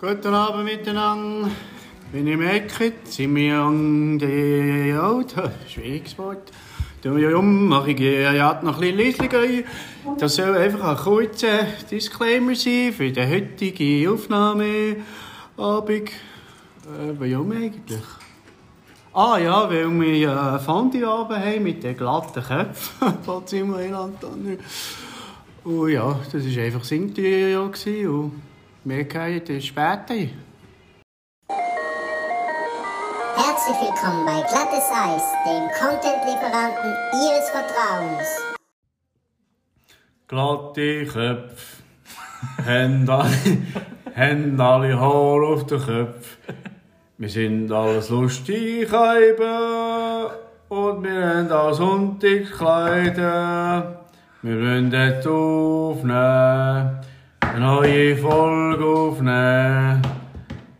Guten Abend miteinander. Wenn ihr merkt, sind wir an der Auto. Schwieriges Wort. Da wir um, mache ich ja noch ein bisschen rein. Das soll einfach ein kurzer Disclaimer sein für die heutige Aufnahmeabend. Äh, warum eigentlich? Ah ja, weil wir ja Fondue-Abend haben mit den glatten Köpfen. Falls immer Antonio. Und ja, das war einfach das Interieur. Wir gehen dann später. Herzlich willkommen bei Glattes Eis, dem Content-Lieferanten Ihres Vertrauens. Glatte Köpfe, haben alle, haben alle Haare auf den Köpfen. Wir sind alles lustig eben und wir haben auch Sonntagskleider. Wir wollen dort aufnehmen, eine neue Folge aufnehmen,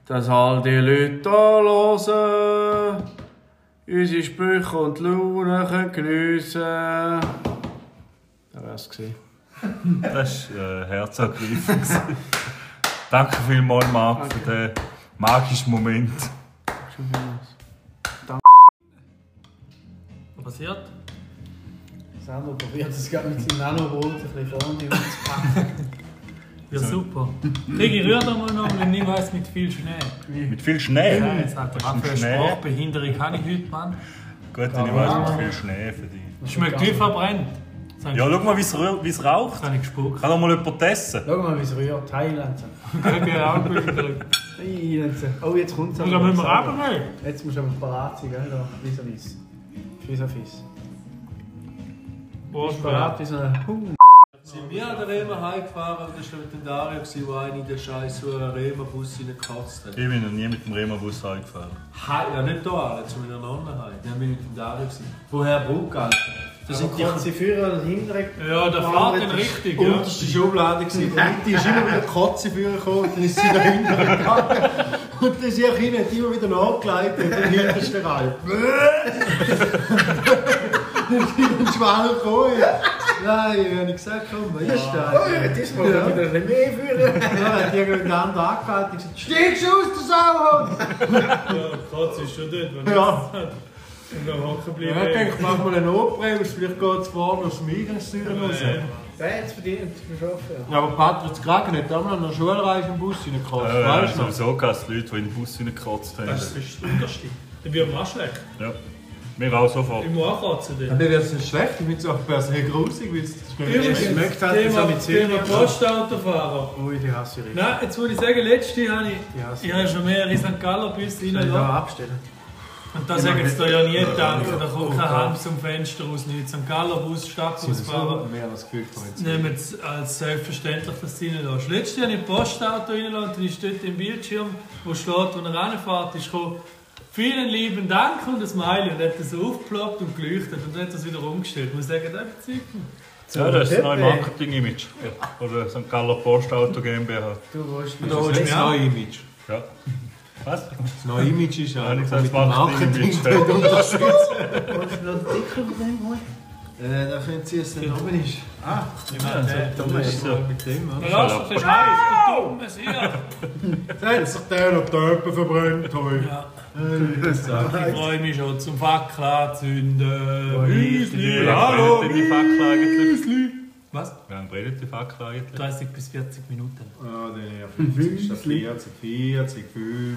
dass all die Leute da hören, unsere Sprüche und Laune können geniessen können. Das wär's gewesen. Das war äh, herzergreifend. Danke vielmals, Marc, für den magischen Moment. Was passiert? Sandro probiert es gerade mit seinem Nanobrot ein bisschen vorne umzupacken. Ja, super. Regi, rühr da mal noch und nimm was mit viel Schnee. Mit viel Schnee. Ja, jetzt hat er eine Schnee? Sprachbehinderung habe ich heute, Mann. Gut, dann ich weiß mit viel Schnee für dich. Schmeckt wie verbrennt. Ich- Ja, schau mal, wie es raucht. habe ich gespuckt. Kann doch mal jemand testen. Schau mal, wie es rührt. Thailand. Gedrückt. Thailand. Oh, jetzt kommt es Und dann müssen wir runter. Jetzt musst du aber parat sein, gell? Vis-à-vis. Vis-à-vis. Wo Bist ist du parat wie so ein Hund? Sind wir an der Rema heimgefahren und das war mit dem Dario, der eine in den scheiß Rema-Bus reingekotzt hat. Ich bin noch nie mit dem Rema-Bus heimgefahren. Hei, ja nicht da, zu meiner Nonne heim. Dann bin ich mit dem Dario. Gewesen. Woher Bruck, Alter? Das sind die kurze Führer oder hintere. Ja, der fährt den richtig, ja. unterste Schublade. gewesen. Der Mitte ist immer wieder Kotze für gekommen und dann ist sie da hinten gegangen. Und dann ist ihr Kind hat immer wieder nachgeleitet in den hintersten Reihe. Dann ist ein Schwanger gekommen. Nein, ich habe gesagt, komm, was ist das? Oh ja, diesmal ja. wieder ein bisschen mehr führen. Dann hat irgendein anderer angehalten und gesagt, steigst du aus, du Sauhund! Ja, Katze ist schon dort, wenn Ja. Und dann hocken Ja, ich denke, ich mach mal eine Notbremse, vielleicht geht es vorne aus dem Eingangstür raus. Hat es verdient. Ja, aber Patrick Kragen hat damals an der Schulreise im Bus reingekotzt, Ja, ja, weißt du noch? sowieso gab es Leute, die in den Bus reingekotzt haben. Das ist das Unterste. Dann wird mir auch schlecht. Ja. Wir auch sofort. Ich muss auch kotzen. Ja, dort. Mir wäre es nicht schlecht, ich finde es auch per se grusig, weil es schmeckt halt Thema, so mit Zwiebeln. Thema Postautofahrer. Ui, die hasse ich richtig. Nein, jetzt muss ich sagen, letzte habe ich, ich habe schon mehrere St. Galler Büsse ich da reingelassen. abstellen? Und da sagen sie dir ja nie Danke, da kommt kein Hand zum Fenster raus, nicht. St. Galler Bus, Stadtbusfahrer. mehr das Gefühl von jetzt. nehmen es als selbstverständlich, dass du reinlässt. Letztes Jahr habe ich ein Postauto reingelassen, dann ist dort im Bildschirm, wo steht, wo er reinfährt, ist gekommen, vielen lieben Dank und ein Smiley. Und dann hat so aufgeploppt und geleuchtet und dann hat es wieder umgestellt. Ich muss sagen, das mich. Ja, das ist das neue Marketing-Image. Oder St. Galler Postauto GmbH. Du Da holst du das neue Image. Ja. Was? Das neue Image ist ja ich dem das Marketing Marketing-Image. dort unterstützt. Willst du noch einen Deckel von dem holen? Äh, da findet sie es dann oben ist. Ah, Ich meine, der Da ist ja mit dem, oder? Ja, das ist heiß, du dummes Hier. Da hat sich der noch die Öpen verbrannt heute. Ja, ich freue mich schon zum Fackel anzünden. Müsli, hallo, Fackel? Müsli. Was? Wie lange brennt die Fackel eigentlich? 30 bis 40 Minuten. Dann ja 50 statt 40, 40,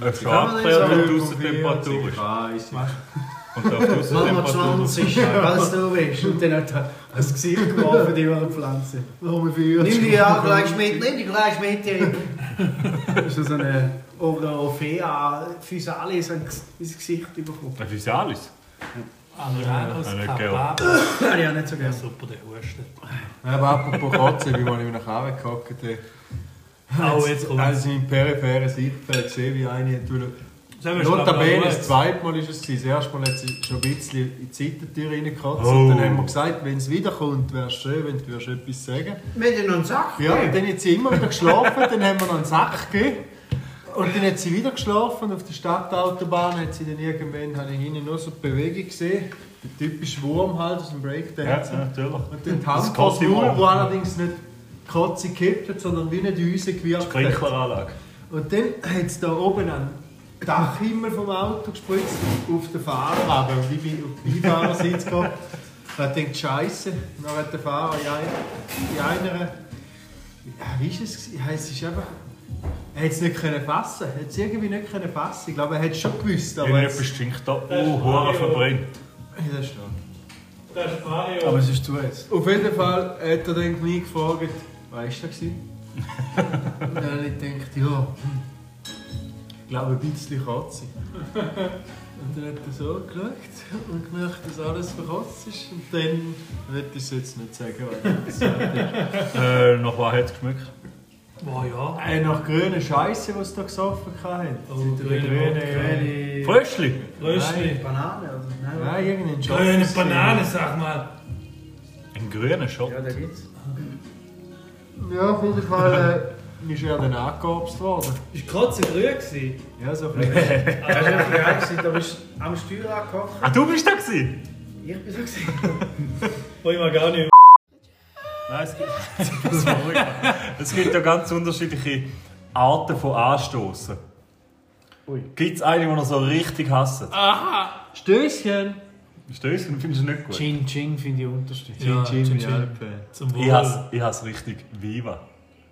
50. Schon abklären, wie die Aussentemperatur ist. 30. Und auf die Machen wir Aussentemperatur. 20, was du willst. Und dann hat er das Gesicht geworfen, die eine Pflanze. Warum 40? Nimm die ja gleich mit, nimm die gleich mit. Erik. Ist das so eine Orofea Physalis ins Gesicht bekommen? Das ist ja alles. Adrianus Ja, nicht Kapabel. Ja, ich auch nicht so Ja, gerne. super, der Husten. Aber apropos Kotze, wie man nach Hause gehockt hat. Oh, jetzt kommt's. Also im peripheren Sichtfeld gesehen, wie eine Notabene, das zweite Mal ist es gewesen. Das erste Mal hat sie schon ein bisschen in die Seitentür reingekotzt. Oh. Und dann haben wir gesagt, wenn es wiederkommt, wäre es schön, wenn du etwas sagen Wir haben noch einen Sack. Ja, und dann hat sie immer wieder geschlafen, dann haben wir noch einen Sack gegeben. Und dann hat sie wieder geschlafen auf der Stadtautobahn hat sie dann irgendwann, habe ich hinten nur so die Bewegung gesehen. Der typische Wurm halt aus dem Ja, Breakdance. natürlich. Und dann die Das Hand vor Kotze-Wurm. wo allerdings nicht Kotze gekippt hat, sondern wie eine Düse gewirkt hat. Sprinkleranlage. Und dann hat es da oben einen Dachhimmel vom Auto gespritzt auf den Fahrer, und ich bin auf den Beifahrersitz gekommen. Da denkt Scheiße. Dann hat der Fahrer in einer, in einer ja, wie ist es? Ja, es ist einfach. Er hat es nicht können fassen. Er hat es irgendwie nicht können fassen. Ich glaube, er hat es schon gewusst, aber Irgendetwas jetzt, stinkt da. Oh, Hure verbrennt. Ja, das ist schon. Das ist Mario. Aber es ist zu jetzt. Auf jeden Fall hat er dann mich gefragt, weißt du das? Und dann habe ich gedacht, ja, hm, glaube ein bisschen Katze. Und dann hat er so geschaut und gemerkt, dass alles verkotzt ist. Und dann wird ich es jetzt nicht sagen, was er gesagt hat. Äh, nach was hat es geschmeckt? Boah, ja. Äh, nach grüner Scheiße, die sie da gesoffen haben. Oh, grüne grüne, Fröschli? Röstli. Banane oder? Nein. Nein, irgendein Job. Grüne Banane, sag mal. Ein grüner Schott. Ja, da gibt's. Ja, auf jeden Fall äh, ist er dann angehobst worden. Ist Kotze grün gewesen? Ja, so ein bisschen. Hast du nicht geil gewesen? Da bist du am Steuer angekocht. Ah, du bist da gewesen? Ich bin so gewesen. Wo ich mal gar nicht. Nein, es gibt, das war es gibt ja ganz unterschiedliche Arten von Anstoßen. Gibt es eine, die ihr so richtig hasst? Stößchen! Stößchen findest du nicht gut? Chin Ching finde ich unterste. Ja, Chin, Chin Chin. Zum Wohl. Ich hasse, ich hasse richtig Viva.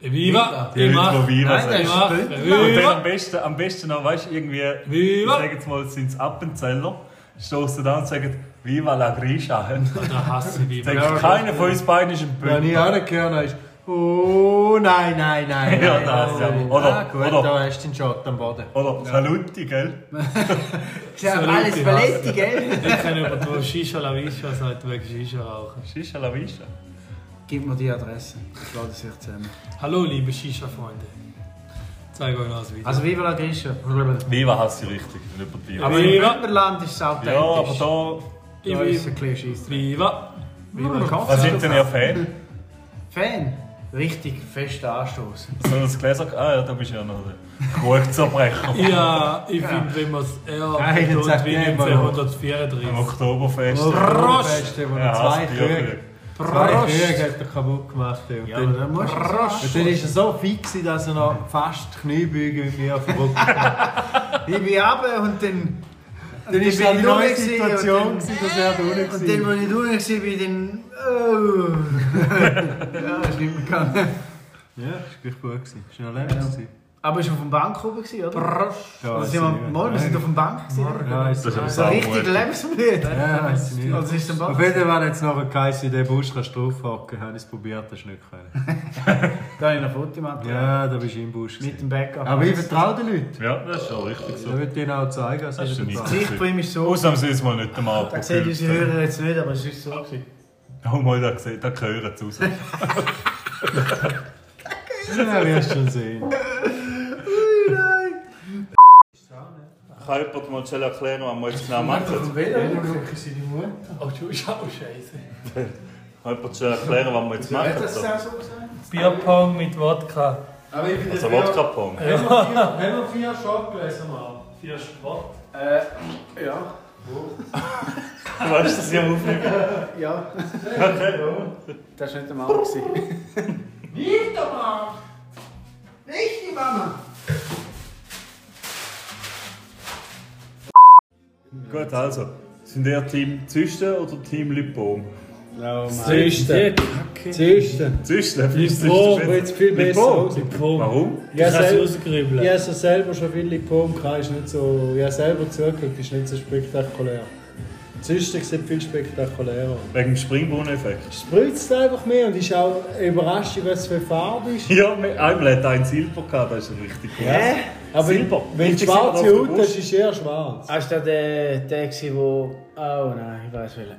Viva! Die Ich Leute, mach. die Viva Nein. Ich mach. Und dann am Viva! besten, am besten noch, weißt du, irgendwie, ich Viva! sage jetzt mal, sind es Appenzeller, stoßen da und sagen, Viva la Grisha. Dann Da hasse ich Viva. denkt keiner von uns beiden ist ein Wenn ich Böse. auch nicht gehört habe, Oh nein, nein, nein. Ja, das, ja. nein. Oder- ah, gut, oder- da hast du den Shot am Boden. Oder Saluti, gell? Ja So alles Paletti, gell? Ich kann über die Shisha La Visha sagt wegen Shisha rauchen. Shisha la Visha. Gib mir die Adresse. Ich lade sich zusammen. Hallo liebe Shisha-Freunde. Zeige euch noch ein Video. Also, Viva la Grisha. Viva hasse ich richtig, nicht über Bier. Aber im. Bündnerland ist es authentisch. Ja, aber ich da ist ein Scheiss. Viva. Viva da, was sind denn ihr Fan? Fan. Richtig fest anstoßen. So das Gläser, ah ja, da bist du ja noch der Kuchenzerbrecher. Ja, ich finde, wenn man es eher betont wie der mal noch. 1934. Am Oktoberfest. Prost! Wo Ja, er zwei Bier. Zwei Prost. Kühe hat er kaputt gemacht. Und Ja, dann, aber dann musst du und dann ist er so fix, dass er noch fast Kniebeugen mit mir auf den Rücken gemacht Ich bin runter und dann... Dann ist bin eine neue unten Situation, gewesen, dass er da unten Und dann, war. als ich drunten war, bin ich dann... Oh. ja, ist nicht mehr gegangen. Ja, das war gleich gut. gewesen. Das war noch länger. gewesen. Aber du auf dem Bank oben, gewesen, oder? Ja, Also sind ich wir, sind auf dem Bank. gewesen. Ja, ist Das ist So richtig lebensmüde. Ja, ich nicht. Also ist der Auf jeden Fall es nachher geheißen, in den Busch kannst du draufhacken. Habe ich es probiert, das ist nicht können. Da habe ich noch Fotomaterial. Ja, da bist du im Busch. Mit dem Backup. Aber ich vertraue den Leuten. Ja, das ist schon richtig so. Da würde ich ihnen auch zeigen. Also Das ist ich nicht vertraue. Gesicht von ihm ist so. Ausnahmsweise mal nicht einmal Das sehen unsere Hörer jetzt nicht, aber es ist so. Oh, mal, da, gesehen, da gehören sie raus. Ja, wirst schon sehen. Jemand mal schnell erklären, was wir jetzt genau machen? Oh, du bist auch scheiße. Jemand schnell erklären, was wir jetzt machen? So. Bierpong mit Wodka. Aber ich bin Also Wodka-Pong. Haben wir vier, haben wir vier Schottgläser mal? Vier Sport. Äh, ja. Du weißt, dass ich am Aufnehmen Ja. Das war nicht der Mann. Nicht der Mann! Nicht die Mama! Gut, also. Sind ihr Team Züsten oder Team Lipom? Züsten. Züsten. Züsten? Lipom sieht viel besser aus. Warum? Ja, Das kannst du sel rausgribbeln. ja, so selber schon viel Lipom gehabt, ist nicht so... Ja, selber zugeguckt, ist nicht so spektakulär. Züsten sieht viel spektakulärer aus. Wegen dem Springbrunnen-Effekt. Es spritzt einfach mehr und ist auch überraschend, was für Farbe ist. Ja, einmal hat er einen Silber gehabt, das ist richtig gut. Hä? Aber Silber. wenn du schwarze Haut hast, ist eher schwarz. Ist das der, der gewesen, wo... Oh nein, ich weiß welchen.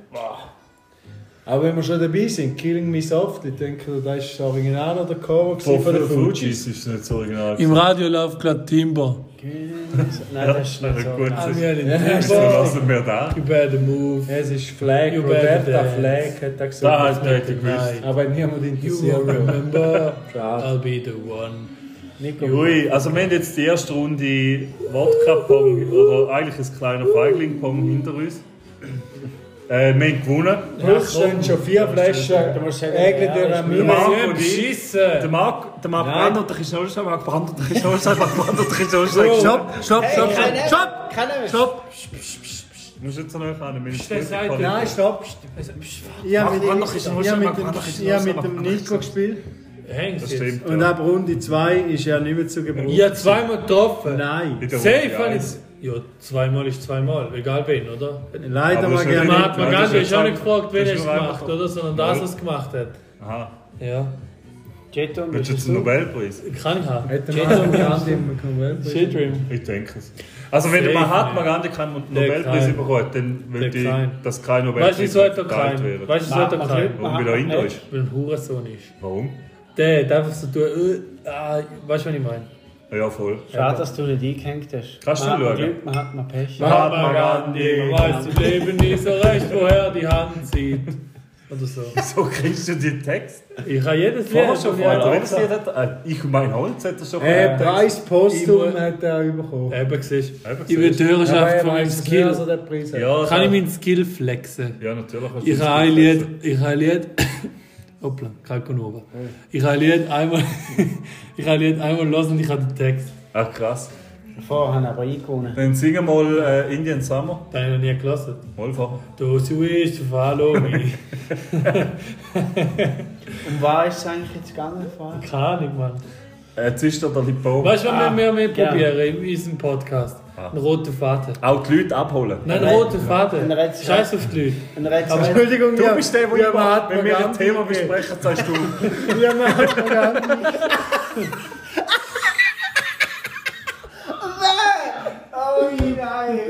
Aber wenn wir schon dabei sind, Killing Me Softly, denke ich, das ist das Original oder Cover Von den Fujis Fujis. ist nicht so original. Im Radio läuft gerade Timber. Nein, das ist nicht so. gut. Ah, das- wir Ja, den lassen wir da? You better move. Ja, es ist Flag, You Roberta better Flag hat er Da gesagt. hat er gewusst. Aber niemand You interessiert. will remember. I'll be the one. Nico. Ui, also wir haben jetzt die erste Runde Wodka-Pong oder eigentlich ein kleiner Feigling-Pong hinter uns. Äh, wir haben gewonnen. Plus sind schon vier Flaschen Egli durch Der Mühle. Marco haben und ich. Der Marc, der Marc Brand und der Christoph, Marc der Christoph, Marc Brand und der Christoph. Stopp, stopp, stopp, stopp, stopp, stopp. Du musst jetzt noch einen Der sagt, Nein, stopp. Ich habe mit, bisschen ich habe mit, dem- Nico gespielt. Hängt Das stimmt. Und ja. ab Runde 2 ist er nicht mehr zu gebrauchen. Ich habe zweimal getroffen. Nein. In der Safe Runde habe ich. eins. Ja, zweimal ist zweimal, egal wen, oder? Leider mal gerne. nicht- Man hat man ganz ist auch nicht gefragt, wen er es gemacht oder? Sondern das, was es gemacht hat. Aha. Ja. Jeton, Willst du jetzt einen Nobelpreis? Kann ich haben. Hätte man so Grandi bekommen. Shitdream. Ich denke es. Also wenn der Safe Mahatma nicht. Gandhi keinen Der Nobelpreis kein. bekommt, dann Der ich, kein. dass kein Weißt du, Nobelpreis hat er verteilt keinen? wird. Weißt du, wieso hat er keinen? Gandhi. Warum will er Indo ist? Weil er ein Hurensohn ist. Warum? Der hat einfach so tun, äh, ah, weißt du, was ich meine? Ja, voll. Schade, dass du nicht eingehängt hast. Kannst du man hat schauen? mal Glück, man hat mal Pech. Mahatma Gandhi. Man weiß im Leben nicht so recht, woher die Hand zieht. Oder so. So kriegst du den Text? Ich habe jedes Vorher Lied schon Lied hat? Äh, Ich und mein Holz hat er schon Äh, vorher. Preis Postum hat er bekommen. Eben, siehst du. Will die Hörerschaft er von meinem Skill. den Preis hat. Ja, Kann ich meinen Skill flexen? Ja, natürlich. Ich habe ein. Lied, ich habe ein Lied, hoppla, Kalkonova. Ich habe Lied einmal, ich habe Lied einmal los und ich habe den Text. Ach krass. Vorher haben aber eingewonnen. Dann singen wir mal äh, Indian Summer. Den habe ich noch nie gelassen. Mal who wish to follow me. Um was ist es eigentlich jetzt gegangen? Keine Ahnung, Mann. Äh, Jetzt ist der Lipo. Weißt du, was wir mehr, probieren in unserem Podcast? Einen roten Faden. Auch die Leute abholen. Nein, einen roten Faden. Scheiß auf die Leute. Er Aber- Entschuldigung, Du bist der, der ja, immer, wenn wir ein Thema besprechen, sagst du, Ja, Mahatma Gandhi. oh nein!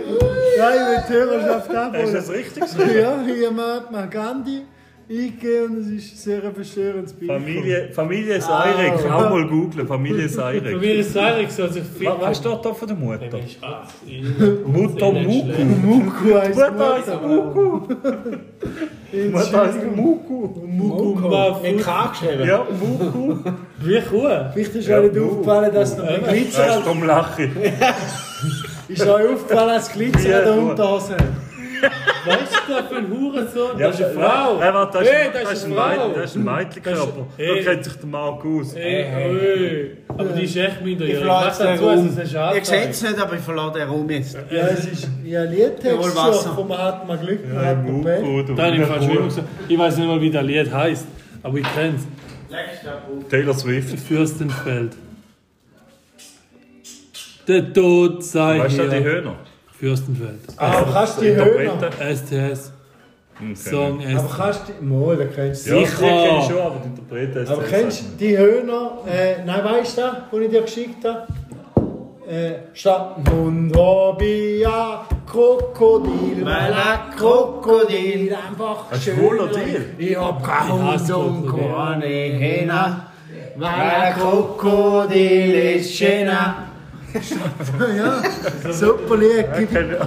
Die Hörerschaft abholen. das richtig gesagt? Ja, hier Mahatma Gandhi eingegeben und es ist ein sehr verstörendes Bild. Familie, Familie Seirik, auch mal googlen, Familie Für Seirik. mich ist es eigentlich so, dass ich viel. Was steht da von der Mutter? Mutter Mutter Muku. Muku heißt Mutter Mutter. Muku. Mutter heisst Muku. Muku. Mit K geschrieben? Ja, Muku. Wie cool. Vielleicht ist Ja, euch nicht aufgefallen, dass noch ein Glitzer Weißt du, darum lache ich. Ist euch aufgefallen, dass Glitzer an der Unterhose hat? Weißt du, das für ein Hurensohn? Ja, Das ist eine Frau. Nein, warte, das ist, Hey, das ist ein eine Mäd- Frau. das ist ein Mädchenkörper. Hey. Da kennt sich der Marc aus. Ey, ey. Aber die ist echt Ich minderjährig. den dazu, Raum. es Ihr seht es nicht, aber ich verlasse den Raum jetzt. Ja, es ist ja ein Liedtext Jawohl, Wasser. so, von Mahatma Glück, Ja, Mahatma Pech. Muku, du. Da habe ich fast schon immer gesagt. Ich weiß nicht mal, wie das Lied heißt, aber ich kenne es. Taylor Swift. Fürstenfeld. Der Tod sei Weißt du die hier. Höhner? Fürstenfeld. Aber kannst du die? Hörer? STS. Hm, Song kenn Aber STS. kannst du die... Mal, da kennst ich. du Ja, Sicher. die kenne ich schon, aber die Interpreten ist Aber kennst du die Höhner? Äh, nein, weißt du, den ich dir geschickt habe? Äh, ich ja Krokodil, weil ein Krokodil einfach Ein schön schwuler Deal. Ich hab kein Ich Hund und keine Hähne, weil ein Krokodil ist schöner. ja, super Lied. Gib- Kenn ich-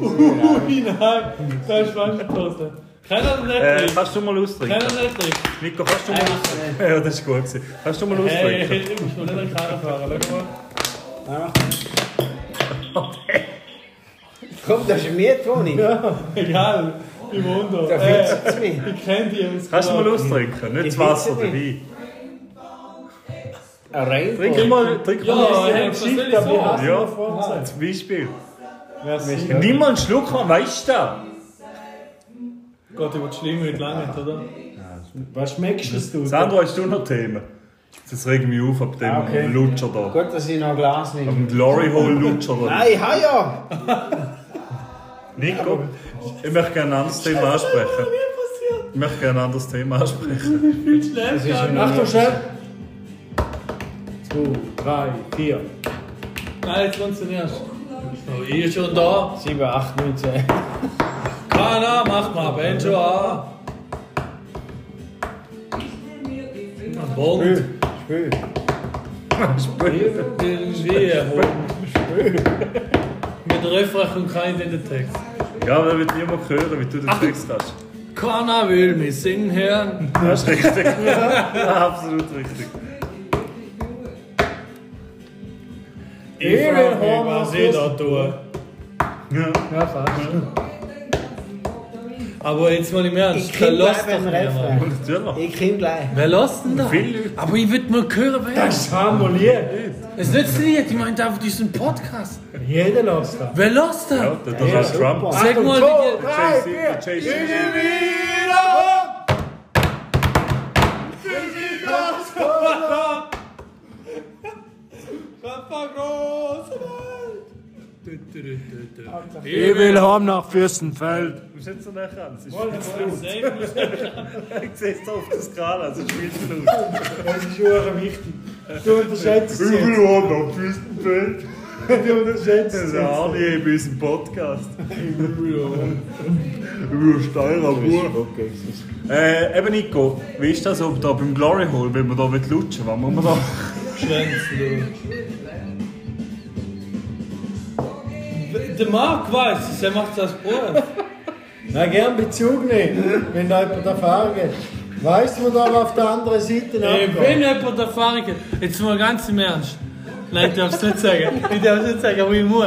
Ui, nein. Da ist Waschenpose. Keiner hat Äh, nicht kannst du mal austrinken? Keiner nicht trinken. Nico, kannst du mal austrinken? Ja, das ist gut. gewesen. Kannst du mal Hey, austrinken? ich muss schon nicht an Karren fahren. Schau mal. Komm, das ist eine Mietwohnung. Egal. Im Wunder. Da Äh, findest du es mir. ich kenne die aus. Kannst du mal austrinken? Nicht das Ich Wasser, weiß Rein. Trink mal, trink mal ja, ja, einen Schiff, damit hast ja. Zum Beispiel. Nimm mal einen Schluck, mal, weißt du? Gott, ich wollte schlimmer nicht lange, oder? Was schmeckst das, du? Sandro, hast du noch Themen? Das regt mich auf ab dem ah, okay. Lutscher da. Gut, dass ich noch ein Glas nehme. Am Glory Hole Lutscher da. Nein, ha ja! Nico, ich möchte gerne ein anderes Thema ansprechen. Ich möchte gerne ein anderes Thema ansprechen. Ich bin schlecht. Achtung, Chef! 2, 3, 4. Nein, jetzt funktionierst du. Ich eh schon da. 7, 8, 9, 10. Keiner mach mal Benjo an. Bond. Spül. Spül. Irgendwie. Spül. Mit Refrain kommt keiner in den Text. Ja, weil wird niemand hören, wie du den Text hast. Keiner will mich singen hören. Das ist richtig. absolut richtig. Ich frage mich, was ich da tue. Ja, fast. Aber jetzt mal im Ernst, Ich wer lässt gleich doch beim niemand? Refrain. Natürlich. Ich komm gleich. Wer lässt denn da? Viele Leute. Aber ich würde mal hören, wer. Das ist harmoniert. Es nützt nicht, ich meine einfach diesen Podcast. Jeder lässt das. Wer lässt da? Ja, der Donald Trump. Sag mal, Zwei, wie drei, Der vier. Jay-Z. Ich will heim nach Fürstenfeld. Du bist jetzt so nah dran. Es ist. Ich sehe es auf der Skala, es ist viel zu laut. Das ist schon wichtig. Du unterschätzt es jetzt. heim nach Fürstenfeld. Du unterschätzt Das es ist jetzt. Arnie bei unserem Podcast. Über Steuer am Äh, eben Nico, wie ist das ob da beim Glory Hole, wenn man da lutschen will? Was muss man da? Schwänzle. Der Marc weiß es, er macht das Brot. Na, gern Bezug nehmen, wenn da jemand Erfahrung hat. Weißt du, da auf der anderen Seite Ey, abgeht? wenn jemand Erfahrung hat, jetzt mal ganz im Ernst. Nein, ich darf es nicht sagen. Ich darf es nicht sagen, aber ich muss.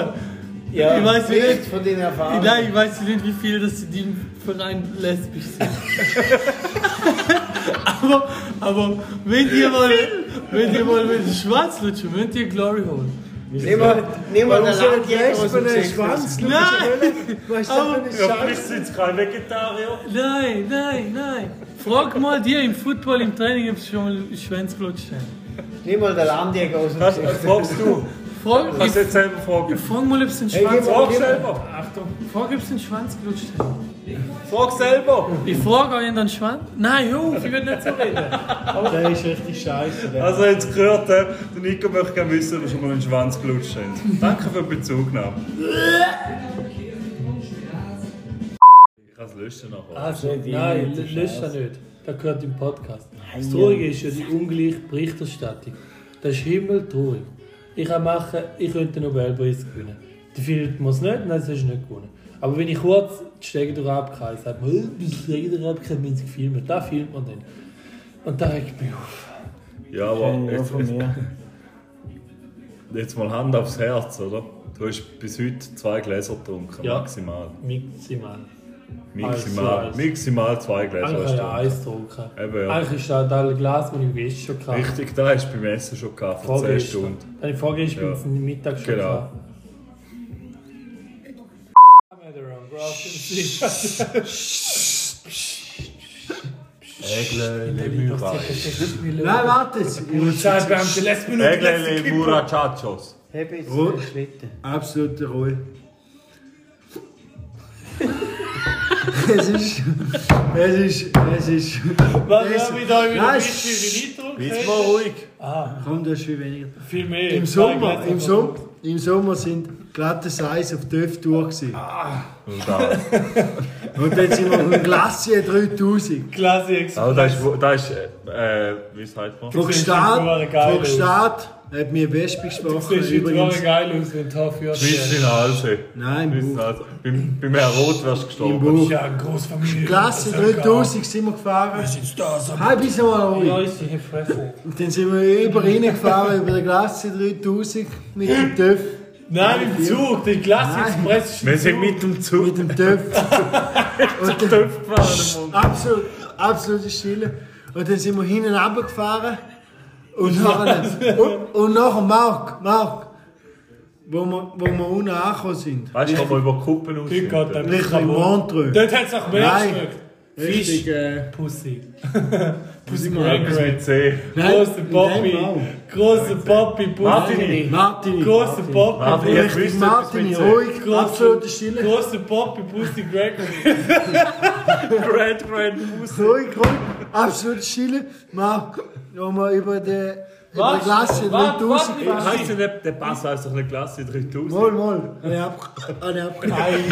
Ja, Ich weiß nicht. von deinen Erfahrungen. Nein, ich weiß nicht, wie viel das in deinem Verein lesbisch sind. aber, aber wenn ihr mal, wenn ihr mal mit dem Schwanz lutschen, könnt ihr Glory holen. Mal Warum den Landjäger aus dem. Schwanz Nein! Was ist Aber- das für eine Scheiße? sind es kein Vegetarier. Nein, nein, nein. Frag mal dir im Football, im Training, ob sie schon mal gelutscht haben. Nimm mal den Landjäger aus dem Was Gesicht. fragst du? Kannst du ich, jetzt selber ob sie den Schwanz, Frag selber! Achtung, frag, ob sie den Schwanz gelutscht haben. Frag selber! Ich frage euch den Schwanz. Nein, hör auf, ich will nicht so reden. Der ist richtig scheiße. Der. Also jetzt gehört, äh, der Nico möchte gerne wissen, ob wir schon mal einen Schwanz gelutscht haben. Danke für die Bezugnahme. Ich kann es löschen nachher. Also, nein, das nicht. Das gehört im Podcast. Das Traurige ist ja die ungleiche Berichterstattung. Das ist himmeltraurig. Ich kann machen, ich könnte den Nobelpreis gewinnen. Der Philipp muss nicht, nein, das hast du nicht gewonnen. Aber wenn ich kurz die Stege durch abkreise, sagt man, «Äh, die Stege durch abkreise, wenn es gefilmt da filmt man dann. Und da regt mich auf. Ja, aber jetzt, von mir. jetzt mal Hand aufs Herz, oder? Du hast bis heute zwei Gläser getrunken, Ja. maximal. Maximal. Maximal, Eins. maximal zwei Gläser Eigentlich du ich getrunken. Eben, ja. Eigentlich ist das ein Glas, das ich gestern schon hatte. Richtig, da hast du beim Essen schon gehabt, vor 10 Vorgestern. Stunden. Habe ich vorgestern Ja. ja. zum Mittag schon Genau. gehabt. Nein, warte jetzt. Ich muss Polizeibeamte lässt mich nur Eglele Murachachos. Heb jetzt Ruhe. den Schlitten. Absolute Ruhe. Es ist. Es ist. Es ist. Was es- habe ich da wieder Nein, ein bisschen Eindruck? Jetzt mal ruhig. Komm, das ist viel weniger. Viel mehr. Im Sommer, im Sommer, im Sommer sind glatte Eis auf TÜV durch. gewesen. Und da. Und dann sind wir auf dem Glacier 3000. Klasse Also da ist, da ist äh, wie sagt man? Von sieht Gstaad, schon hat mir Wespe gesprochen. Das sieht Übrigens. geil aus, wenn du führst. Schweiz in Halse. Nein, im Buch. Also, beim, beim Herrn Roth wärst du Im gestorben. Buch. Ja, eine Großfamilie. Klasse 3000 sind wir gefahren. sind da so. Halb bis mal ruhig. Ja, ist die Fresse. Dann sind wir über reingefahren, über den Glacier 3000 mit dem TÜV. Nein, im Zug, der Klasse Express ist Wir sind mit dem Zug Mit dem TÜV. Und Töpf gefahren. absolut, absolute Stille. Und dann sind wir hinten runtergefahren. Und nachher, und, und nachher Mark, Mark, wo wir, wo wir unten angekommen sind. Weißt du, wo wir über Kuppen aus sind? der Richtig Montreux. Dort hat es nach mehr geschmeckt. Richtig, äh, Pussy. Pussy Irgendwas mit C. Große Poppy. Große Poppy, Pussy. Martini. Martini. Große Poppy. Martin, ich Richtig, Martini, ruhig, absolute Stille. Große Poppy, Pussy Gregory. Grand Grand Pussy. Ruhig, ruhig, absolute Stille. Über den, über den Was? Glacier Was? 3000 Was? gefahren sind. Heißt der, der Pass heißt doch eine Klasse 3000. Mal, mal. Eine ab, eine ab. Nein,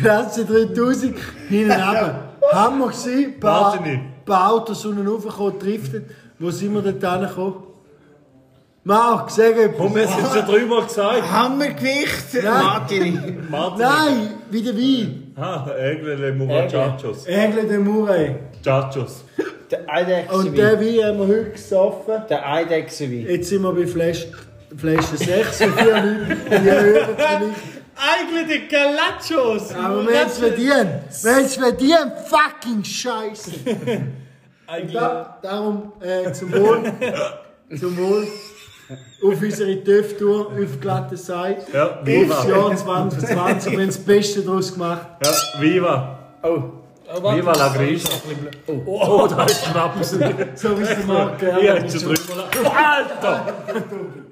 Klasse 3000, hinten runter. Hammer gewesen, ein paar, paar Autos unten raufgekommen, driftet. Wo sind wir dort hingekommen? Mark, sag Komm, wir haben es schon dreimal gesagt. Hammergewicht, Nein. Martini. Martin. Nein, wie der Wein. Ah, Eglele Murachachos. Ägle de Murray. Chachos. Der Und Eidechsenwein. den Wein haben wir heute gesoffen. Der Eidechsenwein. Jetzt sind wir bei Flash Flasche 6 für vier Leute. Die hören vielleicht. Eigentlich die Galachos! Aber wir haben es verdient. Wir haben es verdient. Fucking Scheiße. Und da, darum äh, zum Wohl. Zum Wohl. Auf unsere TÜV-Tour auf glatte Seite. Ja, Aufs viva. Jahr 2020. Wir haben das Beste daraus gemacht. Ja, viva. Oh. Viva la Grisha. Oh, oh, da ist Schnaps. So wie es der Ich gerne. Alter!